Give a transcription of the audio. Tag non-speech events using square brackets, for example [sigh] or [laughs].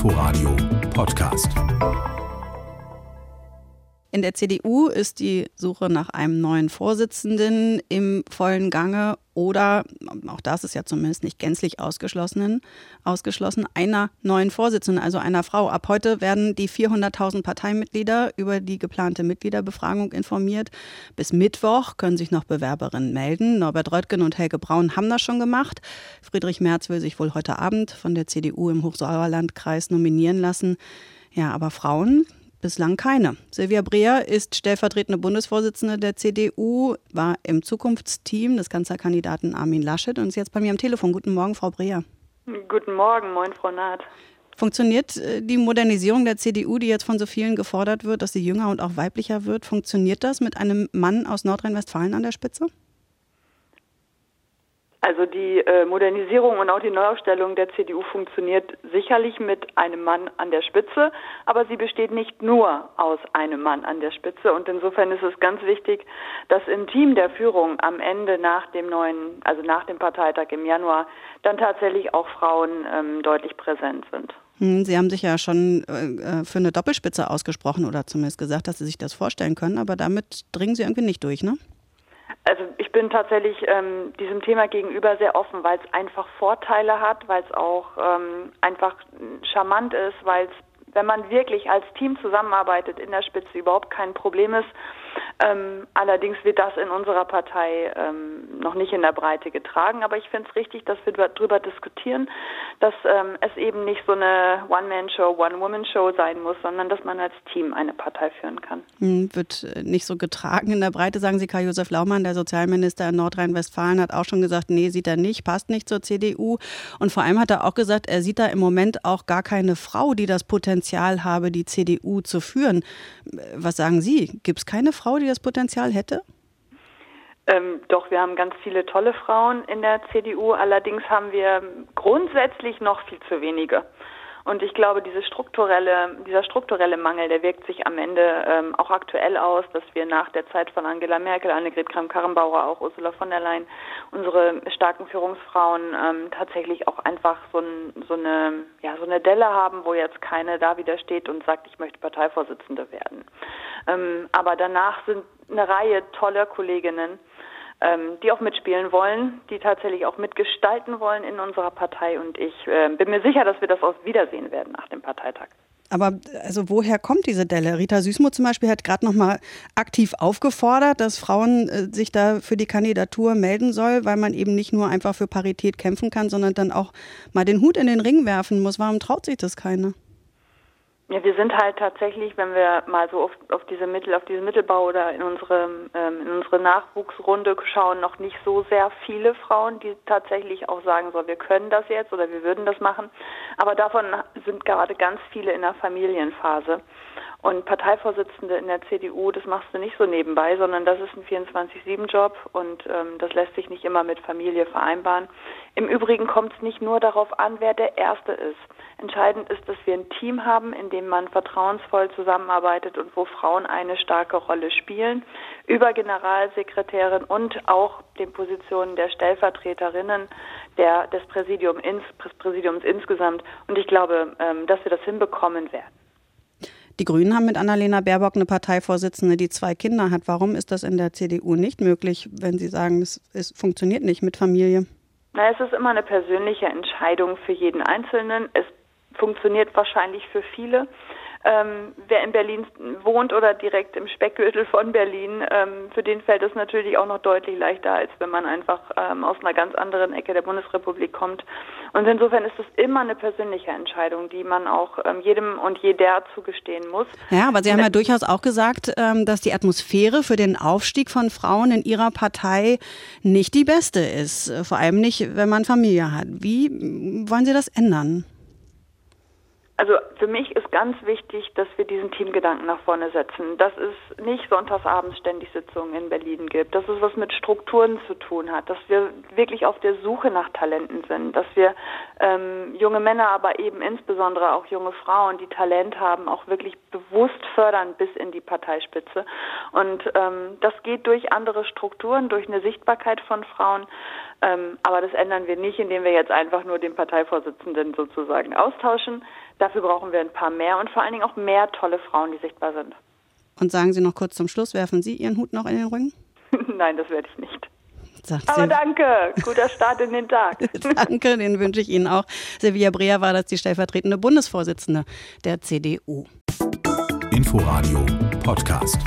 Inforadio Podcast. In der CDU ist die Suche nach einem neuen Vorsitzenden im vollen Gange oder, auch das ist ja zumindest nicht gänzlich ausgeschlossen, ausgeschlossen, einer neuen Vorsitzenden, also einer Frau. Ab heute werden die 400.000 Parteimitglieder über die geplante Mitgliederbefragung informiert. Bis Mittwoch können sich noch Bewerberinnen melden. Norbert Röttgen und Helge Braun haben das schon gemacht. Friedrich Merz will sich wohl heute Abend von der CDU im Hochsauerlandkreis nominieren lassen. Ja, aber Frauen, Bislang keine. Silvia Breer ist stellvertretende Bundesvorsitzende der CDU, war im Zukunftsteam des Kanzlerkandidaten Armin Laschet und ist jetzt bei mir am Telefon. Guten Morgen, Frau Breer. Guten Morgen, moin, Frau Naht. Funktioniert äh, die Modernisierung der CDU, die jetzt von so vielen gefordert wird, dass sie jünger und auch weiblicher wird, funktioniert das mit einem Mann aus Nordrhein-Westfalen an der Spitze? Also die äh, Modernisierung und auch die Neuaufstellung der CDU funktioniert sicherlich mit einem Mann an der Spitze, aber sie besteht nicht nur aus einem Mann an der Spitze und insofern ist es ganz wichtig, dass im Team der Führung am Ende nach dem neuen, also nach dem Parteitag im Januar, dann tatsächlich auch Frauen ähm, deutlich präsent sind. Hm, sie haben sich ja schon äh, für eine Doppelspitze ausgesprochen oder zumindest gesagt, dass Sie sich das vorstellen können, aber damit dringen Sie irgendwie nicht durch, ne? Also ich bin tatsächlich ähm, diesem Thema gegenüber sehr offen, weil es einfach Vorteile hat, weil es auch ähm, einfach charmant ist, weil es, wenn man wirklich als Team zusammenarbeitet, in der Spitze überhaupt kein Problem ist, ähm, allerdings wird das in unserer Partei ähm, noch nicht in der Breite getragen. Aber ich finde es richtig, dass wir darüber diskutieren, dass ähm, es eben nicht so eine One-Man-Show, One-Woman-Show sein muss, sondern dass man als Team eine Partei führen kann. Hm, wird äh, nicht so getragen in der Breite, sagen Sie. Karl-Josef Laumann, der Sozialminister in Nordrhein-Westfalen, hat auch schon gesagt, nee, sieht er nicht, passt nicht zur CDU. Und vor allem hat er auch gesagt, er sieht da im Moment auch gar keine Frau, die das Potenzial habe, die CDU zu führen. Äh, was sagen Sie? Gibt es keine Frau, die das Potenzial hätte? Ähm, doch, wir haben ganz viele tolle Frauen in der CDU. Allerdings haben wir grundsätzlich noch viel zu wenige. Und ich glaube, diese strukturelle, dieser strukturelle Mangel, der wirkt sich am Ende ähm, auch aktuell aus, dass wir nach der Zeit von Angela Merkel, Annegret Kramp-Karrenbauer, auch Ursula von der Leyen, unsere starken Führungsfrauen ähm, tatsächlich auch einfach so, ein, so, eine, ja, so eine Delle haben, wo jetzt keine da wieder steht und sagt, ich möchte Parteivorsitzende werden. Ähm, aber danach sind eine Reihe toller Kolleginnen, ähm, die auch mitspielen wollen, die tatsächlich auch mitgestalten wollen in unserer Partei. Und ich äh, bin mir sicher, dass wir das auch wiedersehen werden nach dem Parteitag. Aber also woher kommt diese Delle? Rita Süßmuth zum Beispiel hat gerade noch mal aktiv aufgefordert, dass Frauen äh, sich da für die Kandidatur melden soll, weil man eben nicht nur einfach für Parität kämpfen kann, sondern dann auch mal den Hut in den Ring werfen muss. Warum traut sich das keiner? Ja, wir sind halt tatsächlich, wenn wir mal so auf, auf diese Mittel, auf diesen Mittelbau oder in unsere ähm, in unsere Nachwuchsrunde schauen, noch nicht so sehr viele Frauen, die tatsächlich auch sagen, so wir können das jetzt oder wir würden das machen. Aber davon sind gerade ganz viele in der Familienphase. Und Parteivorsitzende in der CDU, das machst du nicht so nebenbei, sondern das ist ein 24-7-Job und ähm, das lässt sich nicht immer mit Familie vereinbaren. Im Übrigen kommt es nicht nur darauf an, wer der Erste ist. Entscheidend ist, dass wir ein Team haben, in dem man vertrauensvoll zusammenarbeitet und wo Frauen eine starke Rolle spielen. Über Generalsekretärin und auch den Positionen der Stellvertreterinnen der, des, Präsidium ins, des Präsidiums insgesamt. Und ich glaube, ähm, dass wir das hinbekommen werden. Die Grünen haben mit Annalena Baerbock eine Parteivorsitzende, die zwei Kinder hat. Warum ist das in der CDU nicht möglich, wenn Sie sagen, es, es funktioniert nicht mit Familie? Na, es ist immer eine persönliche Entscheidung für jeden Einzelnen. Es funktioniert wahrscheinlich für viele. Ähm, wer in Berlin wohnt oder direkt im Speckgürtel von Berlin, ähm, für den fällt es natürlich auch noch deutlich leichter, als wenn man einfach ähm, aus einer ganz anderen Ecke der Bundesrepublik kommt. Und insofern ist es immer eine persönliche Entscheidung, die man auch ähm, jedem und jeder zugestehen muss. Ja, aber Sie haben ja durchaus auch gesagt, ähm, dass die Atmosphäre für den Aufstieg von Frauen in Ihrer Partei nicht die beste ist. Vor allem nicht, wenn man Familie hat. Wie wollen Sie das ändern? Also für mich ist ganz wichtig, dass wir diesen Teamgedanken nach vorne setzen. Dass es nicht sonntagsabends ständig Sitzungen in Berlin gibt, dass es was mit Strukturen zu tun hat, dass wir wirklich auf der Suche nach Talenten sind, dass wir ähm, junge Männer, aber eben insbesondere auch junge Frauen, die Talent haben, auch wirklich bewusst fördern bis in die Parteispitze. Und ähm, das geht durch andere Strukturen, durch eine Sichtbarkeit von Frauen. Ähm, aber das ändern wir nicht, indem wir jetzt einfach nur den Parteivorsitzenden sozusagen austauschen. Dafür brauchen wir ein paar mehr und vor allen Dingen auch mehr tolle Frauen, die sichtbar sind. Und sagen Sie noch kurz zum Schluss, werfen Sie Ihren Hut noch in den Rücken? [laughs] Nein, das werde ich nicht. Sagt Aber danke, guter Start in den Tag. [laughs] Danke, den wünsche ich Ihnen auch. Silvia Breer war das die stellvertretende Bundesvorsitzende der CDU. Inforadio Podcast.